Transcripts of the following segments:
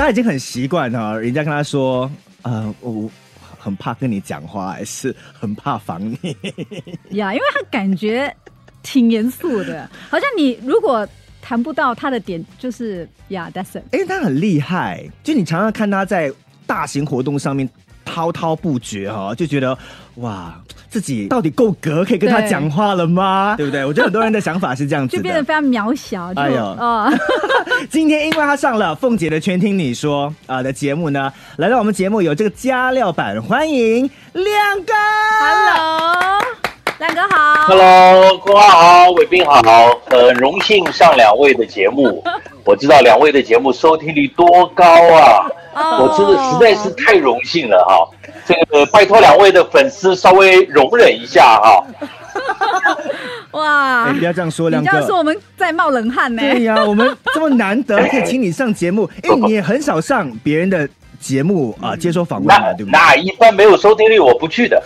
得他已经很习惯了，人家跟他说，呃，我很怕跟你讲话，还是很怕防你。呀，因为他感觉挺严肃的，好像你如果谈不到他的点，就是呀，That's it。哎，他很厉害，就你常常看他在大型活动上面滔滔不绝哈，就觉得哇。自己到底够格可以跟他讲话了吗？对不对？我觉得很多人的想法是这样子，就变得非常渺小。哎呦，哦，今天因为他上了凤姐的《全听你说》啊的节目呢，来到我们节目有这个加料版，欢迎亮哥。Hello，亮哥好。Hello，各位好，伟斌好，很荣幸上两位的节目。我知道两位的节目收听率多高啊，我真的实在是太荣幸了哈。这个拜托两位的粉丝稍微容忍一下哈。哇！不要这样说，亮哥，这样说我们在冒冷汗呢。对呀，我们这么难得可以请你上节目，因为你也很少上别人的节目啊，接受访问嘛，对不对？那一般没有收听率，我不去的。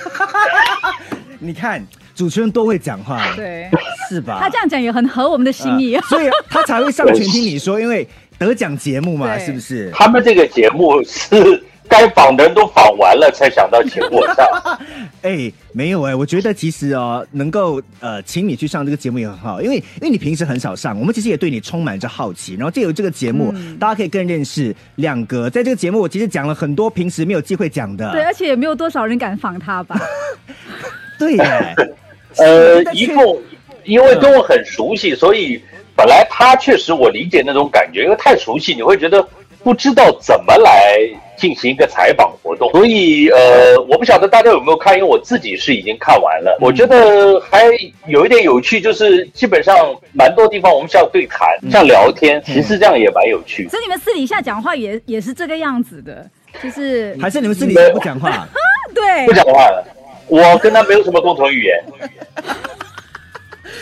你看，主持人多会讲话，对，是吧？他这样讲也很合我们的心意，所以他才会上全听你说，因为得奖节目嘛，是不是？他们这个节目是。该访的人都访完了，才想到请我上。哎，没有哎，我觉得其实哦，能够呃，请你去上这个节目也很好，因为因为你平时很少上，我们其实也对你充满着好奇。然后借由这个节目，大家可以更认识亮哥。在这个节目，我其实讲了很多平时没有机会讲的。对，而且也没有多少人敢访他吧？对耶。呃，一共因为跟我很熟悉，所以本来他确实我理解那种感觉，因为太熟悉，你会觉得不知道怎么来。进行一个采访活动，所以呃，我不晓得大家有没有看，因为我自己是已经看完了。我觉得还有一点有趣，就是基本上蛮多地方我们像对谈、像聊天，其实这样也蛮有趣。所以你们私底下讲话也也是这个样子的，就是还是你们私底下不讲话？对，不讲话了。我跟他没有什么共同语言。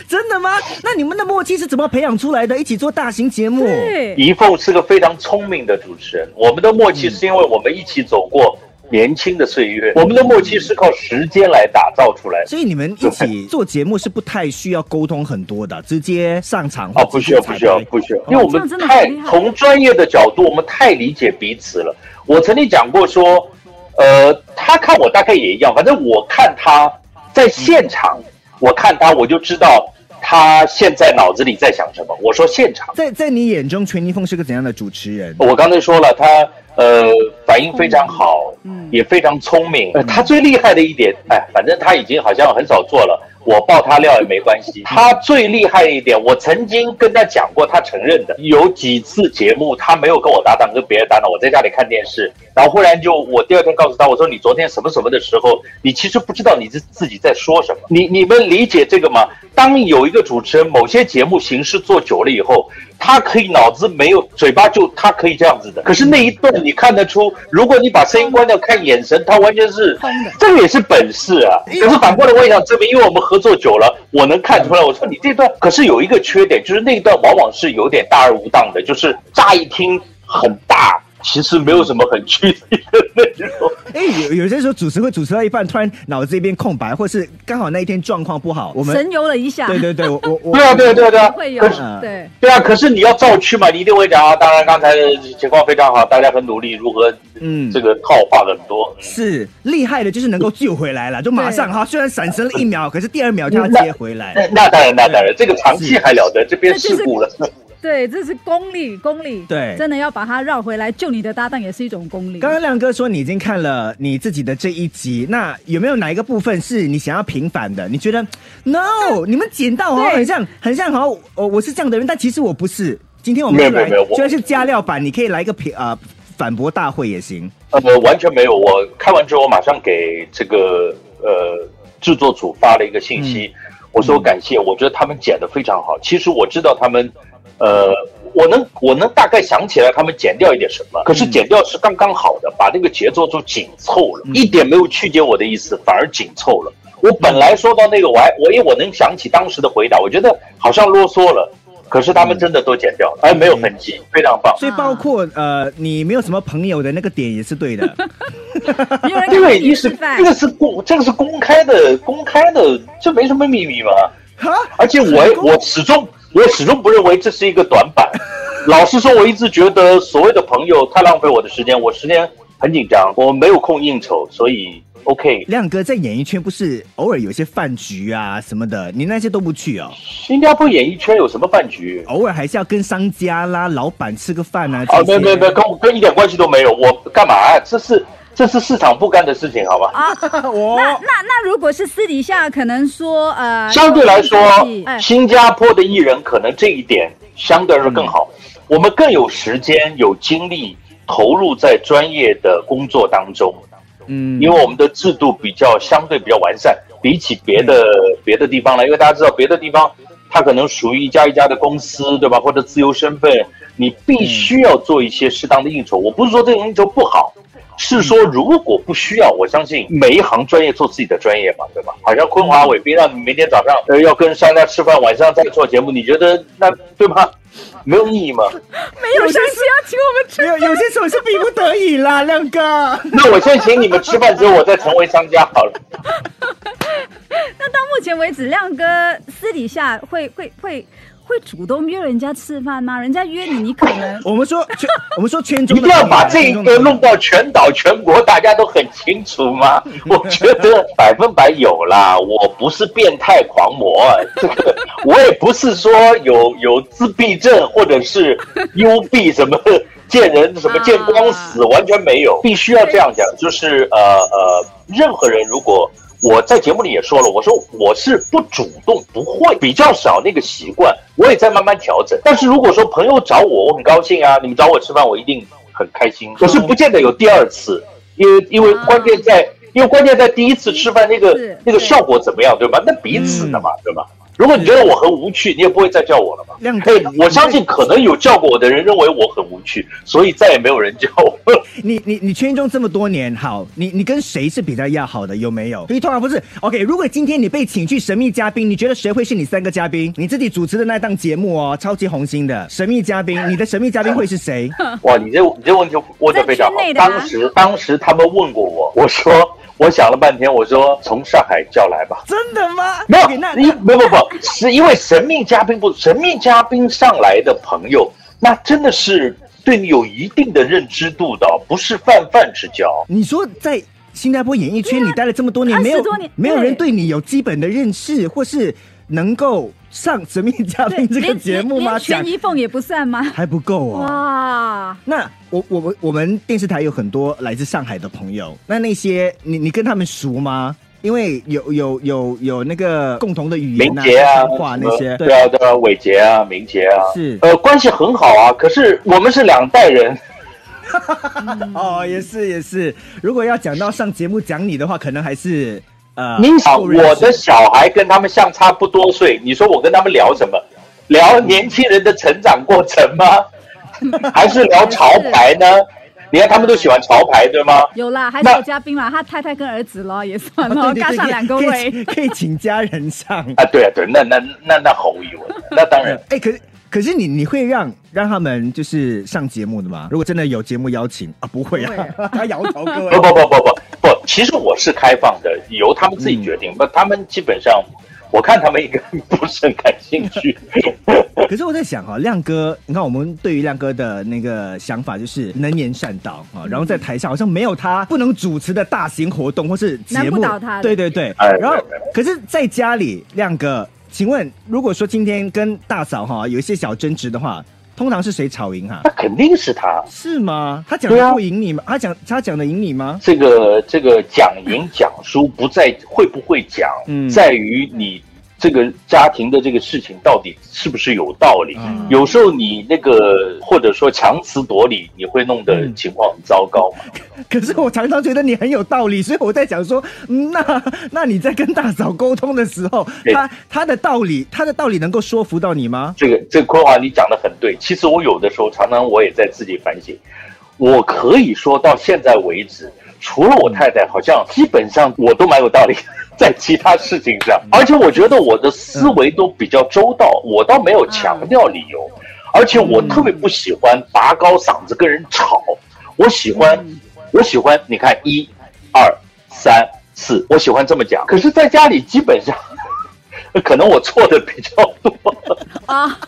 真的吗？那你们的默契是怎么培养出来的？一起做大型节目。怡凤是个非常聪明的主持人。我们的默契是因为我们一起走过年轻的岁月。我们的默契是靠时间来打造出来的。所以你们一起做节目是不太需要沟通很多的，直接上场哦，不需要，不需要，不需要，因为我们太从专业的角度，我们太理解彼此了。我曾经讲过说，呃，他看我大概也一样，反正我看他在现场。我看他，我就知道他现在脑子里在想什么。我说现场，在在你眼中，全尼凤是个怎样的主持人？我刚才说了，他呃反应非常好，嗯，也非常聪明。呃他最厉害的一点，哎，反正他已经好像很少做了。我爆他料也没关系。他最厉害一点，我曾经跟他讲过，他承认的有几次节目他没有跟我搭档，跟别人搭档，我在家里看电视，然后忽然就我第二天告诉他，我说你昨天什么什么的时候，你其实不知道你自自己在说什么。你你们理解这个吗？当有一个主持人某些节目形式做久了以后。他可以脑子没有，嘴巴就他可以这样子的。可是那一段你看得出，如果你把声音关掉，看眼神，他完全是这个也是本事啊。可是反过来我也想证明，因为我们合作久了，我能看出来。我说你这段可是有一个缺点，就是那段往往是有点大而无当的，就是乍一听很大。其实没有什么很具体的内容。哎，有有些时候主持会主持到一半，突然脑子一边空白，或是刚好那一天状况不好，我们神游了一下。对对对，我我对啊对对对，会有对对啊。可是你要照去嘛，你一定会讲啊。当然刚才情况非常好，大家很努力，如何嗯这个套话很多。是厉害的，就是能够救回来了，就马上哈。虽然闪身了一秒，可是第二秒就要接回来。那当然那当然，这个长期还了得，这边事故了。对，这是功力，功力。对，真的要把它绕回来，救你的搭档也是一种功力。刚刚亮哥说你已经看了你自己的这一集，那有没有哪一个部分是你想要平反的？你觉得？No，你们剪到哦，很像，很像，好，我我是这样的人，但其实我不是。今天我们来，虽然是加料版，你可以来一个平啊反驳大会也行。呃，完全没有。我看完之后，我马上给这个呃制作组发了一个信息，我说感谢，我觉得他们剪的非常好。其实我知道他们。呃，我能我能大概想起来他们剪掉一点什么，可是剪掉是刚刚好的，把那个节奏就紧凑了，一点没有曲解我的意思，反而紧凑了。我本来说到那个，我还我因为我能想起当时的回答，我觉得好像啰嗦了，可是他们真的都剪掉了，哎，没有痕迹，非常棒。所以包括呃，你没有什么朋友的那个点也是对的，对，意思这个是公这个是公开的，公开的，这没什么秘密嘛。哈，而且我我始终。我始终不认为这是一个短板，老实说，我一直觉得所谓的朋友太浪费我的时间，我时间很紧张，我没有空应酬，所以 OK。亮哥在演艺圈不是偶尔有些饭局啊什么的，你那些都不去哦？新加坡演艺圈有什么饭局？偶尔还是要跟商家啦、老板吃个饭啊。哦，没没没，跟跟一点关系都没有，我干嘛？这是。这是市场不干的事情，好吧？啊，我那那那如果是私底下，可能说呃，相对来说，新加坡的艺人可能这一点相对来说更好，我们更有时间、有精力投入在专业的工作当中。嗯，因为我们的制度比较相对比较完善，比起别的别的地方来，因为大家知道别的地方它可能属于一家一家的公司，对吧？或者自由身份，你必须要做一些适当的应酬。我不是说这个应酬不好。是说，如果不需要，我相信每一行专业做自己的专业嘛，对吧？好像昆华伟斌让你明天早上呃要跟商家吃饭，晚上再做节目，你觉得那对吗？没有意义吗？没有商家要请我们吃，有有些时候是逼不得已啦，亮哥。那我先请你们吃饭，之后我再成为商家好了。那到目前为止，亮哥私底下会会会。会主动约人家吃饭吗？人家约你，你可能 我们说圈，我们说圈中一定要把这个弄到全岛全国，大家都很清楚吗？我觉得百分百有啦，我不是变态狂魔，这个我也不是说有有自闭症或者是幽闭什么见人什么见光死，完全没有。必须要这样讲，就是呃呃，任何人如果。我在节目里也说了，我说我是不主动，不会比较少那个习惯，我也在慢慢调整。但是如果说朋友找我，我很高兴啊，你们找我吃饭，我一定很开心。可是不见得有第二次，因为因为关键在，因为关键在第一次吃饭那个那个效果怎么样，对吧？那彼此的嘛，对吧？如果你觉得我很无趣，你也不会再叫我了吧？亮哥，我相信可能有叫过我的人认为我很无趣，所以再也没有人叫我。你你你圈中这么多年，好，你你跟谁是比较要好的？有没有？所以通常不是。OK，如果今天你被请去神秘嘉宾，你觉得谁会是你三个嘉宾？你自己主持的那档节目哦，超级红星的神秘嘉宾，你的神秘嘉宾会是谁？哇，你这你这问题问的非常好。当时当时他们问过我，我说。我想了半天，我说从上海叫来吧。真的吗？没有，你不不不，是因为神秘嘉宾不神秘嘉宾上来的朋友，那真的是对你有一定的认知度的，不是泛泛之交。你说在新加坡演艺圈，你待了这么多年，没有没有人对你有基本的认识，或是能够。上神秘嘉宾这个节目吗？全一凤也不算吗？还不够哦。哇！那我我们我们电视台有很多来自上海的朋友，那那些你你跟他们熟吗？因为有有有有那个共同的语言啊、啊、话那些，对啊对啊，伟杰啊、明杰啊，是呃关系很好啊。可是我们是两代人。哦，也是也是。如果要讲到上节目讲你的话，可能还是。呃，你想我的小孩跟他们相差不多岁，你说我跟他们聊什么？聊年轻人的成长过程吗？还是聊潮牌呢？你看他们都喜欢潮牌，对吗？有啦，还是有嘉宾嘛？他太太跟儿子咯，也算咯，加上两个位，可以请家人上啊？对啊，对，那那那那毫无疑问，那当然。哎，可是可是你你会让让他们就是上节目的吗？如果真的有节目邀请啊，不会啊，他摇头，各位，不不不不不。不，其实我是开放的，由他们自己决定。不，他们基本上，我看他们应该不是很感兴趣。可是我在想啊，亮哥，你看我们对于亮哥的那个想法就是能言善道啊，然后在台上好像没有他不能主持的大型活动或是节目。对对对。然后，可是在家里，亮哥，请问，如果说今天跟大嫂哈有一些小争执的话。通常是谁吵赢哈？那肯定是他，是吗？他讲的不赢你吗？他讲他讲的赢你吗？这个这个讲赢讲输不在会不会讲，嗯在于你。这个家庭的这个事情到底是不是有道理？有时候你那个或者说强词夺理，你会弄得情况很糟糕嘛？可是我常常觉得你很有道理，所以我在想说，那 那你在跟大嫂沟通的时候，他他的道理，他的道理能够说服到你吗？这个这个坤华，你讲的很对。其实我有的时候常常我也在自己反省，我可以说到现在为止，除了我太太，好像基本上我都蛮有道理。在其他事情上，而且我觉得我的思维都比较周到，我倒没有强调理由，而且我特别不喜欢拔高嗓子跟人吵，我喜欢，我喜欢，你看一、二、三、四，我喜欢这么讲。可是在家里基本上，可能我错的比较多。啊。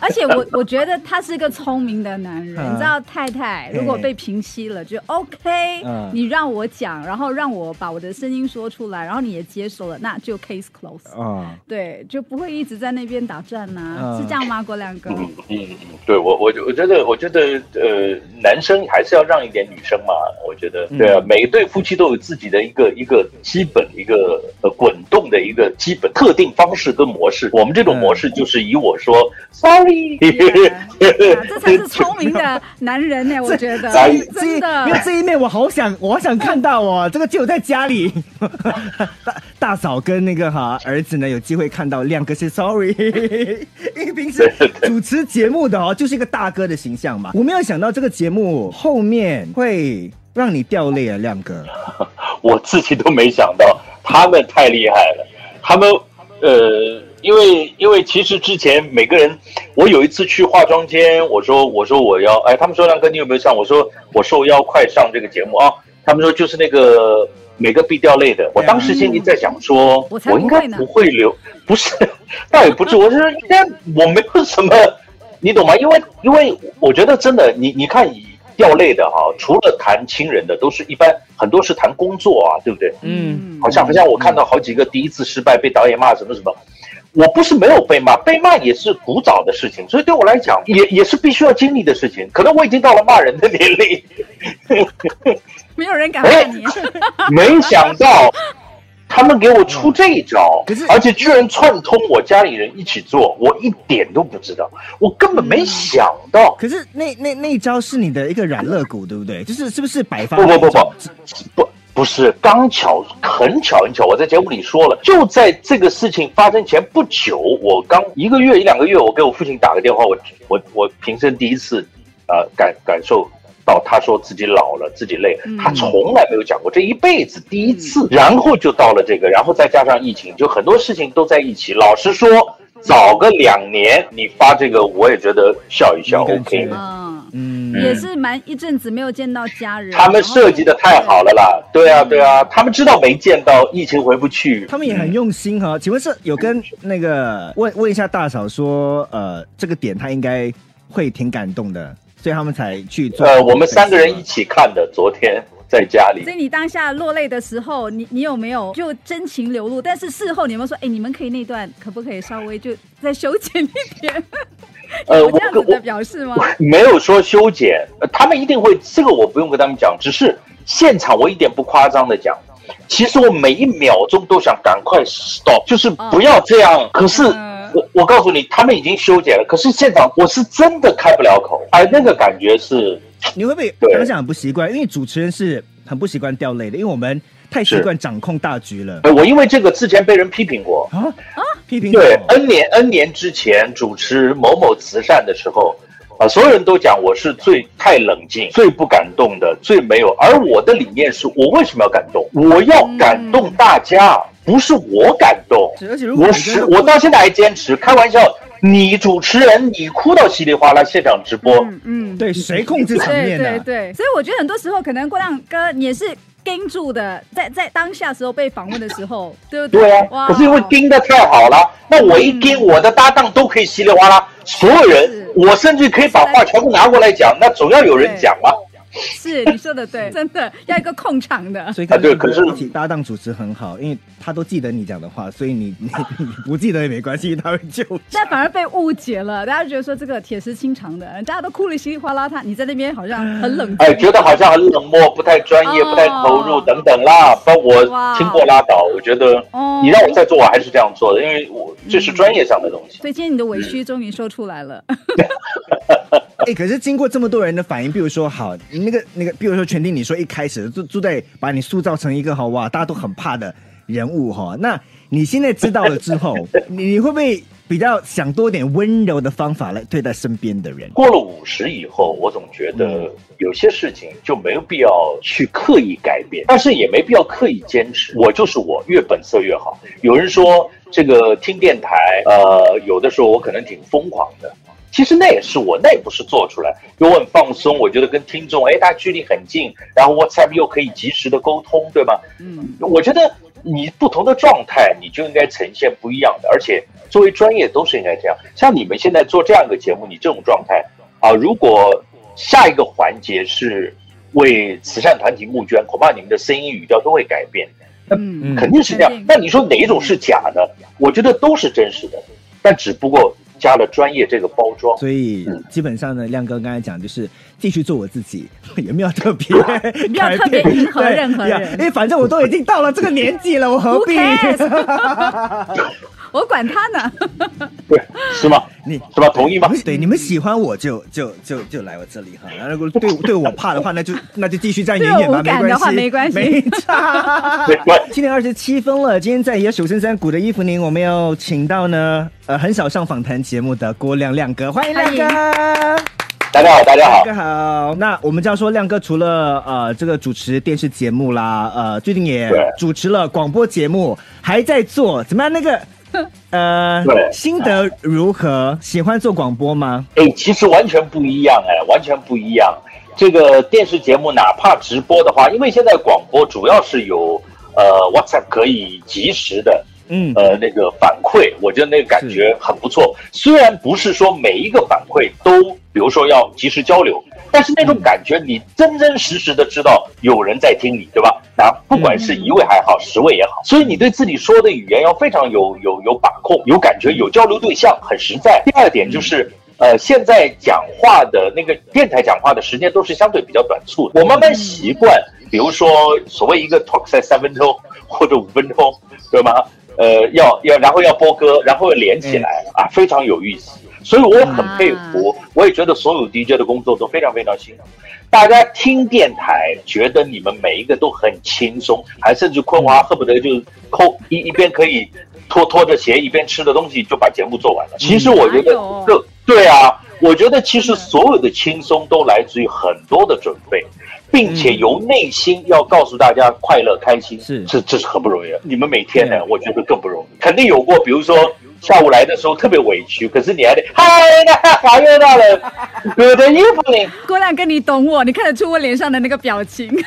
而且我我觉得他是个聪明的男人，你知道，太太如果被平息了，就 OK，你让我讲，然后让我把我的声音说出来，然后你也接受了，那就 case close 啊，对，就不会一直在那边打转呐，是这样吗？郭亮哥？嗯嗯，对我我我觉得我觉得呃，男生还是要让一点女生嘛，我觉得对啊，每一对夫妻都有自己的一个一个基本一个呃滚动的一个基本特定方式跟模式，我们这种模式就是以我说。Sorry，这才是聪明的男人呢，我觉得真的。因为这一面我好想，我好想看到哦。这个就在家里，大大嫂跟那个哈儿子呢有机会看到亮哥是 Sorry，因为平时主持节目的哦就是一个大哥的形象嘛。我没有想到这个节目后面会让你掉泪啊，亮哥。我自己都没想到，他们太厉害了，他们呃。因为因为其实之前每个人，我有一次去化妆间，我说我说我要哎，他们说亮哥你有没有上？我说我受邀快上这个节目啊。他们说就是那个每个必掉泪的。我当时心里在想说，我应该不会留，不是，倒也不是，我是应该我没有什么，你懂吗？因为因为我觉得真的，你你看掉泪的哈，除了谈亲人的，都是一般很多是谈工作啊，对不对？嗯，好像好像我看到好几个第一次失败被导演骂什么什么。我不是没有被骂，被骂也是古早的事情，所以对我来讲，也也是必须要经历的事情。可能我已经到了骂人的年龄，没有人敢骂你。没想到他们给我出这一招，而且居然串通我家里人一起做，我一点都不知道，我根本没想到。可是那那那一招是你的一个软肋骨，对不对？就是是不是百发不不不不不。不是刚巧，很巧很巧，我在节目里说了，就在这个事情发生前不久，我刚一个月一两个月，我给我父亲打个电话，我我我平生第一次，呃感感受到他说自己老了，自己累，他从来没有讲过，这一辈子第一次，然后就到了这个，然后再加上疫情，就很多事情都在一起。老实说，早个两年你发这个，我也觉得笑一笑，OK。嗯，也是蛮一阵子没有见到家人。他们设计的太好了啦，对啊，对啊，他们知道没见到，疫情回不去。他们也很用心哈。请问是有跟那个问问一下大嫂说，呃，这个点他应该会挺感动的，所以他们才去做。呃，我们三个人一起看的，昨天在家里。所以你当下落泪的时候，你你有没有就真情流露？但是事后你有没有说，哎，你们可以那段可不可以稍微就 再修剪一点？呃，我我的表示吗？没有说修剪，他们一定会，这个我不用跟他们讲，只是现场我一点不夸张的讲，其实我每一秒钟都想赶快 stop，就是不要这样。可是我我告诉你，他们已经修剪了，可是现场我是真的开不了口，哎，那个感觉是，你会不会当下很不习惯？因为主持人是很不习惯掉泪的，因为我们。太习惯掌控大局了。我因为这个之前被人批评过啊啊，批评对 N 年 N 年之前主持某某慈善的时候，啊，所有人都讲我是最太冷静、最不感动的、最没有。而我的理念是我为什么要感动？我要感动大家，不是我感动。我是我到现在还坚持开玩笑，你主持人你哭到稀里哗啦，现场直播，嗯嗯，对，谁控制场面的？对对，所以我觉得很多时候可能郭亮哥也是。盯住的，在在当下时候被访问的时候，对不对？对啊，可是因为盯的太好了，那我一盯，我的搭档都可以稀里哗啦，所有人，我甚至可以把话全部拿过来讲，那总要有人讲嘛。是你说的对，真的要一个控场的。所以他，对，可是搭档主持很好，因为他都记得你讲的话，所以你你 你不记得也没关系，他会救。但反而被误解了，大家觉得说这个铁石心肠的，大家都哭了稀里哗啦，他你在那边好像很冷，哎，觉得好像很冷漠，不太专业，不太投入等等啦。把我听过拉倒，我觉得你让我再做，我还是这样做的，因为我这是专业上的东西。所以今天你的委屈终于说出来了。哎，可是经过这么多人的反应，比如说好。那个那个，比如说全听你说一开始就就在把你塑造成一个哈哇，大家都很怕的人物哈。那你现在知道了之后，你会不会比较想多点温柔的方法来对待身边的人？过了五十以后，我总觉得有些事情就没有必要去刻意改变，但是也没必要刻意坚持。我就是我，越本色越好。有人说这个听电台，呃，有的时候我可能挺疯狂的。其实那也是我，那也不是做出来，因为我很放松，我觉得跟听众，哎，大家距离很近，然后 WhatsApp 又可以及时的沟通，对吧？嗯，我觉得你不同的状态，你就应该呈现不一样的，而且作为专业都是应该这样。像你们现在做这样一个节目，你这种状态啊，如果下一个环节是为慈善团体募捐，恐怕你们的声音语调都会改变。嗯，肯定是这样。那你说哪一种是假的？我觉得都是真实的，但只不过。加了专业这个包装，所以基本上呢，亮哥刚才讲就是继续做我自己，也没有特别，没有特别迎合任何人，因为反正我都已经到了这个年纪了，我何必？我管他呢，对，是吗？你是吧？同意吗？对，你们喜欢我就就就就来我这里哈。然后如果对对我怕的话，那就 那就继续站远远吧，没关系，没关系，没差。今天二十七分了，今天在也手伸山谷的衣服宁，我们要请到呢，呃，很少上访谈节目的郭亮亮哥，欢迎亮哥。大家好，大家好，大家好。那我们就要说，亮哥除了呃这个主持电视节目啦，呃最近也主持了广播节目，还在做怎么样那个？呃，对，心得如何？喜欢做广播吗？哎，其实完全不一样，哎，完全不一样。这个电视节目哪怕直播的话，因为现在广播主要是有呃 WhatsApp 可以及时的，嗯，呃那个反馈，我觉得那个感觉很不错。虽然不是说每一个反馈都，比如说要及时交流。但是那种感觉，你真真实实的知道有人在听你，对吧？那不管是一位还好，十位也好，所以你对自己说的语言要非常有有有把控，有感觉，有交流对象，很实在。第二点就是，呃，现在讲话的那个电台讲话的时间都是相对比较短促的，我慢慢习惯，比如说所谓一个 talk 在三分钟或者五分钟，对吗？呃，要要然后要播歌，然后连起来啊，非常有意思。所以我也很佩服，我也觉得所有 DJ 的工作都非常非常辛苦。大家听电台，觉得你们每一个都很轻松，还甚至坤华恨不得就是扣一一边可以拖拖着鞋，一边吃的东西就把节目做完了。其实我觉得，这对啊，我觉得其实所有的轻松都来自于很多的准备，并且由内心要告诉大家快乐开心，是这这是很不容易的。你们每天呢，我觉得更不容易，肯定有过，比如说。下午来的时候特别委屈，可是你还得嗨，好又到了，我的衣服呢？郭亮哥，你懂我，你看得出我脸上的那个表情。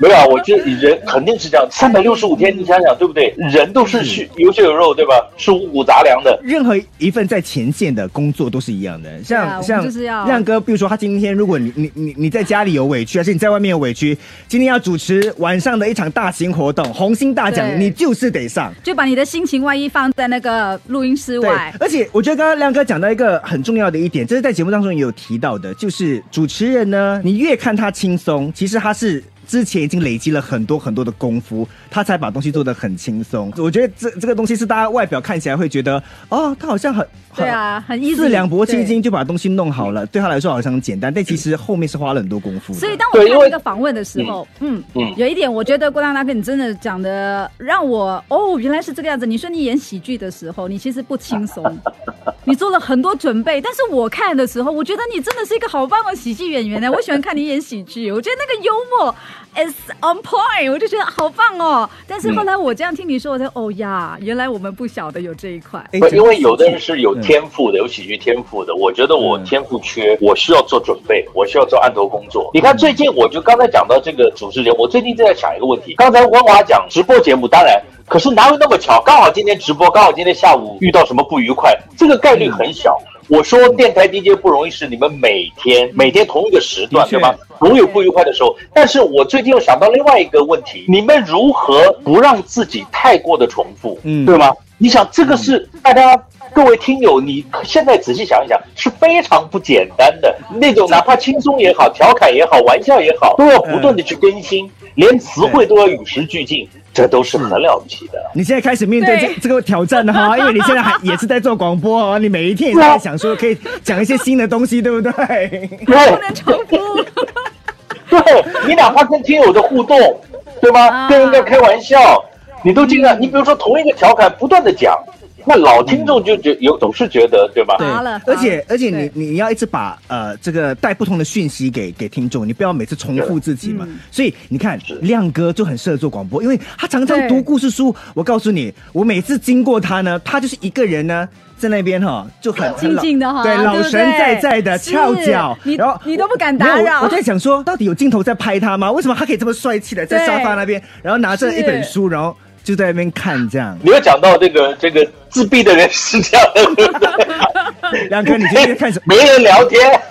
没有，我觉得人肯定是这样，三百六十五天，你想想对不对？人都是血有血有肉，对吧？是五谷杂粮的。任何一份在前线的工作都是一样的，像像亮哥，比如说他今天，如果你你你你在家里有委屈，还是你在外面有委屈，今天要主持晚上的一场大型活动，红星大奖，你就是得上，就把你的心情万一放在那个录音。对，而且我觉得刚刚亮哥讲到一个很重要的一点，这是在节目当中也有提到的，就是主持人呢，你越看他轻松，其实他是。之前已经累积了很多很多的功夫，他才把东西做得很轻松。我觉得这这个东西是大家外表看起来会觉得，哦，他好像很对啊，很四两拨千斤就把东西弄好了，对他来说好像很简单，但其实后面是花了很多功夫。所以当我看这个访问的时候，嗯嗯，有一点我觉得郭大大哥你真的讲的让我哦，原来是这个样子。你说你演喜剧的时候，你其实不轻松，你做了很多准备。但是我看的时候，我觉得你真的是一个好棒的喜剧演员呢。我喜欢看你演喜剧，我觉得那个幽默。Is on point，我就觉得好棒哦。但是后来我这样听你说，我才哦呀，原来我们不晓得有这一块。不，因为有的人是有天赋的，有喜剧天赋的。我觉得我天赋缺，我需要做准备，我需要做案头工作。你看最近，我就刚才讲到这个主持人，我最近正在想一个问题。刚才温华讲直播节目，当然，可是哪有那么巧？刚好今天直播，刚好今天下午遇到什么不愉快，这个概率很小。我说电台 DJ 不容易，是你们每天每天同一个时段，对吧？总有不愉快的时候。但是我最近又想到另外一个问题：你们如何不让自己太过的重复？嗯，对吗？你想这个是大家各位听友，你现在仔细想一想，是非常不简单的那种，哪怕轻松也好，调侃也好，玩笑也好，都要不断的去更新，连词汇都要与时俱进。这都是很了不起的。你现在开始面对这这个挑战了哈，因为你现在还也是在做广播哦，你每一天也在想说可以讲一些新的东西，对不对？不能重复。对你哪怕跟听友的互动，对吗？跟人家开玩笑，你都尽量。你比如说同一个调侃，不断的讲。那老听众就觉有总是觉得对吧？对，而且而且你你要一直把呃这个带不同的讯息给给听众，你不要每次重复自己嘛。所以你看亮哥就很适合做广播，因为他常常读故事书。我告诉你，我每次经过他呢，他就是一个人呢在那边哈，就很静静的哈，对，老神在在的翘脚，然后你都不敢打扰。我在想说，到底有镜头在拍他吗？为什么他可以这么帅气的在沙发那边，然后拿着一本书，然后。就在那边看这样。你有讲到这个这个自闭的人是这样的，梁哥，你今天看什么？没人聊天。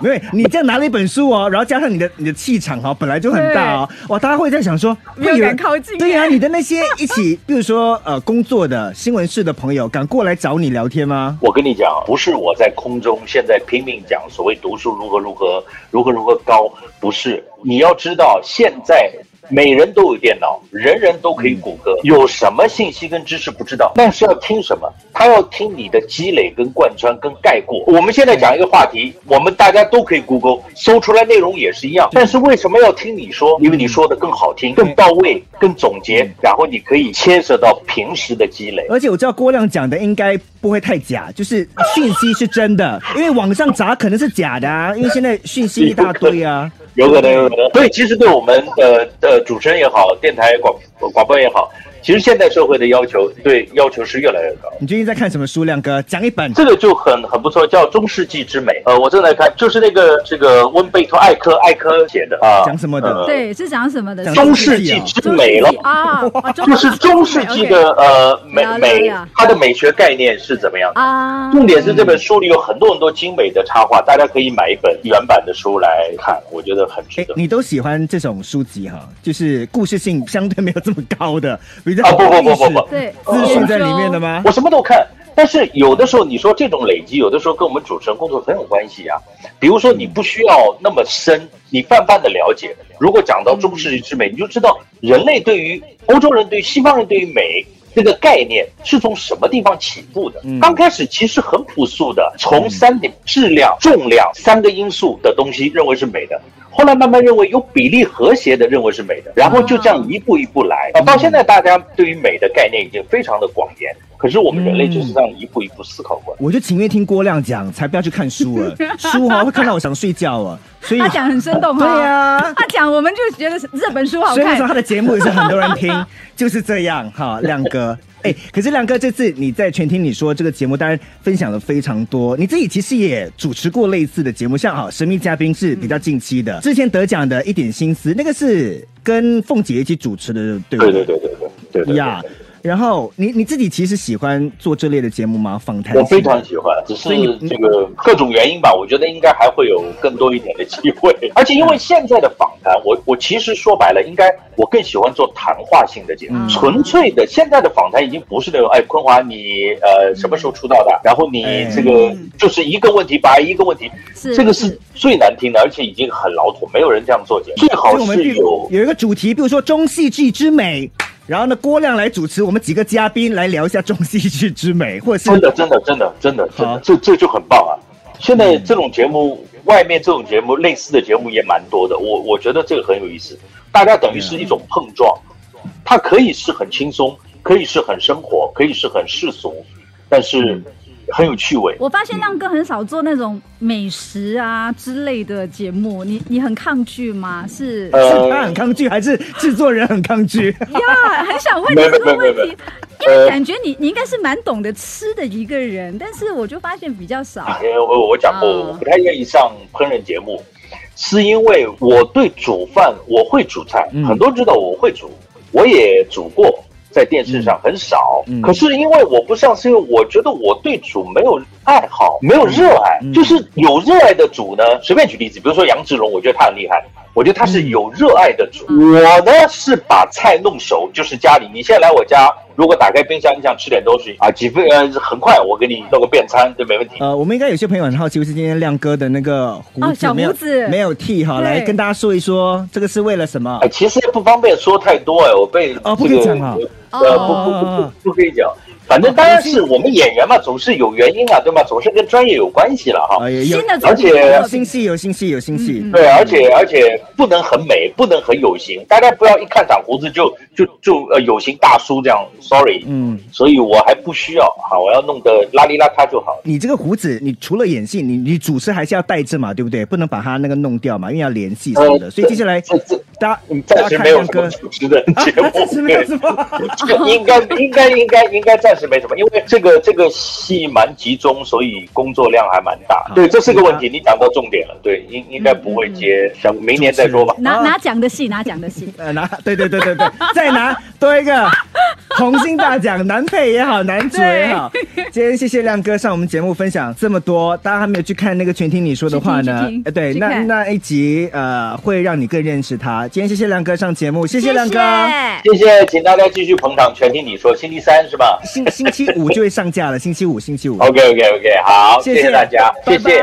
没有，你这样拿了一本书哦，然后加上你的你的气场哈，本来就很大哦，哇，大家会在想说，没有人靠近。对呀，你的那些一起，比如说呃工作的新闻室的朋友，敢过来找你聊天吗？我跟你讲，不是我在空中现在拼命讲所谓读书如何如何如何如何高，不是，你要知道现在。每人都有电脑，人人都可以谷歌。有什么信息跟知识不知道？但是要听什么？他要听你的积累、跟贯穿、跟概括。我们现在讲一个话题，我们大家都可以 Google 搜出来内容也是一样。但是为什么要听你说？因为你说的更好听、更到位、更总结，然后你可以牵涉到平时的积累。而且我知道郭亮讲的应该不会太假，就是讯息是真的，因为网上砸可能是假的啊，因为现在讯息一大堆啊。有可能，有可能。所以其实对我们的呃主持人也好，电台广广播也好。其实现代社会的要求，对要求是越来越高。你最近在看什么书？亮哥讲一本，这个就很很不错，叫《中世纪之美》。呃，我正在看，就是那个这个温贝托艾科艾科写的啊，讲什么的？对，是讲什么的？中世纪之美了啊，就是中世纪的呃美美，它的美学概念是怎么样啊？重点是这本书里有很多很多精美的插画，大家可以买一本原版的书来看，我觉得很值得。你都喜欢这种书籍哈？就是故事性相对没有这么高的。啊不不不不不，对，资讯在里面的吗？我什么都看，但是有的时候你说这种累积，有的时候跟我们主持人工作很有关系啊。比如说你不需要那么深，你泛泛的了解。如果讲到中世纪之美，你就知道人类对于欧洲人、对于西方人对于美这个概念是从什么地方起步的。刚开始其实很朴素的，从三点质量、重量三个因素的东西认为是美的。后来慢慢认为有比例和谐的认为是美的，然后就这样一步一步来啊，到现在大家对于美的概念已经非常的广延。可是我们人类就是这样一步一步思考过来。我就情愿听郭亮讲，才不要去看书了。书哈会看到我想睡觉啊，所以他讲很生动哈。对呀，他讲我们就觉得这本书好看。所以说他的节目也是很多人听，就是这样哈，亮哥。哎，可是亮哥，这次你在全听你说这个节目，当然分享了非常多。你自己其实也主持过类似的节目，像好神秘嘉宾是比较近期的，之前得奖的一点心思，那个是跟凤姐一起主持的，对不对？对对对对对对呀。然后你你自己其实喜欢做这类的节目吗？访谈我非常喜欢，只是这个各种原因吧。我觉得应该还会有更多一点的机会。而且因为现在的访谈，我我其实说白了，应该我更喜欢做谈话性的节目，纯粹的。现在的访谈已经不是那种哎，坤华你呃什么时候出道的？然后你这个就是一个问题把一个问题，这个是最难听的，而且已经很老土，没有人这样做节目。最好是有有一个主题，比如说中戏剧之美。然后呢，郭亮来主持，我们几个嘉宾来聊一下中戏剧之美，或者是真的，真的，真的，真的，真的，这这就很棒啊！现在这种节目，外面这种节目，类似的节目也蛮多的。我我觉得这个很有意思，大家等于是一种碰撞，它可以是很轻松，可以是很生活，可以是很世俗，但是。很有趣味。我发现亮哥很少做那种美食啊之类的节目，你你很抗拒吗？是是他很抗拒，还是制作人很抗拒？呀，很想问你这个问题，因为感觉你你应该是蛮懂得吃的一个人，但是我就发现比较少。我我讲过，我不太愿意上烹饪节目，是因为我对煮饭我会煮菜，很多人知道我会煮，我也煮过。在电视上很少，可是因为我不上，是因为我觉得我对主没有爱好，没有热爱。就是有热爱的主呢，随便举例子，比如说杨志荣，我觉得他很厉害。我觉得他是有热爱的主，我呢是把菜弄熟，就是家里。你现在来我家，如果打开冰箱，你想吃点东西啊，几分呃很快，我给你弄个便餐，这没问题。呃，我们应该有些朋友很好奇，是今天亮哥的那个胡子小胡子没有剃哈，来跟大家说一说，这个是为了什么？哎，其实不方便说太多哎，我被哦不可以讲啊，呃不不不不不可以讲。反正当然是我们演员嘛，总是有原因啊，对吗？总是跟专业有关系了哈。新的，而且有新戏有新戏有新戏，对，而且而且不能很美，不能很有型，大家不要一看长胡子就就就呃有型大叔这样，sorry，嗯，所以我还不需要哈，我要弄得邋里邋遢就好。你这个胡子，你除了演戏，你你主持还是要带着嘛，对不对？不能把它那个弄掉嘛，因为要联系什么的。所以接下来大暂时没有什么主持的节目，暂时没有什么，应该应该应该应该暂时没什么，因为这个这个戏蛮集中，所以工作量还蛮大。对，这是个问题，你讲到重点了。对，应应该不会接，想明年再说吧。拿拿奖的戏，拿奖的戏，呃，拿对对对对对，再拿多一个红星大奖，男配也好，男主也好。今天谢谢亮哥上我们节目分享这么多，大家还没有去看那个全听你说的话呢？呃，对，那那一集呃会让你更认识他。今天谢谢亮哥上节目，谢谢亮哥，谢谢，请大家继续捧场，全听你说，星期三是吧？星星期五就会上架了，星期五，星期五。OK OK OK，好，谢谢大家，谢谢。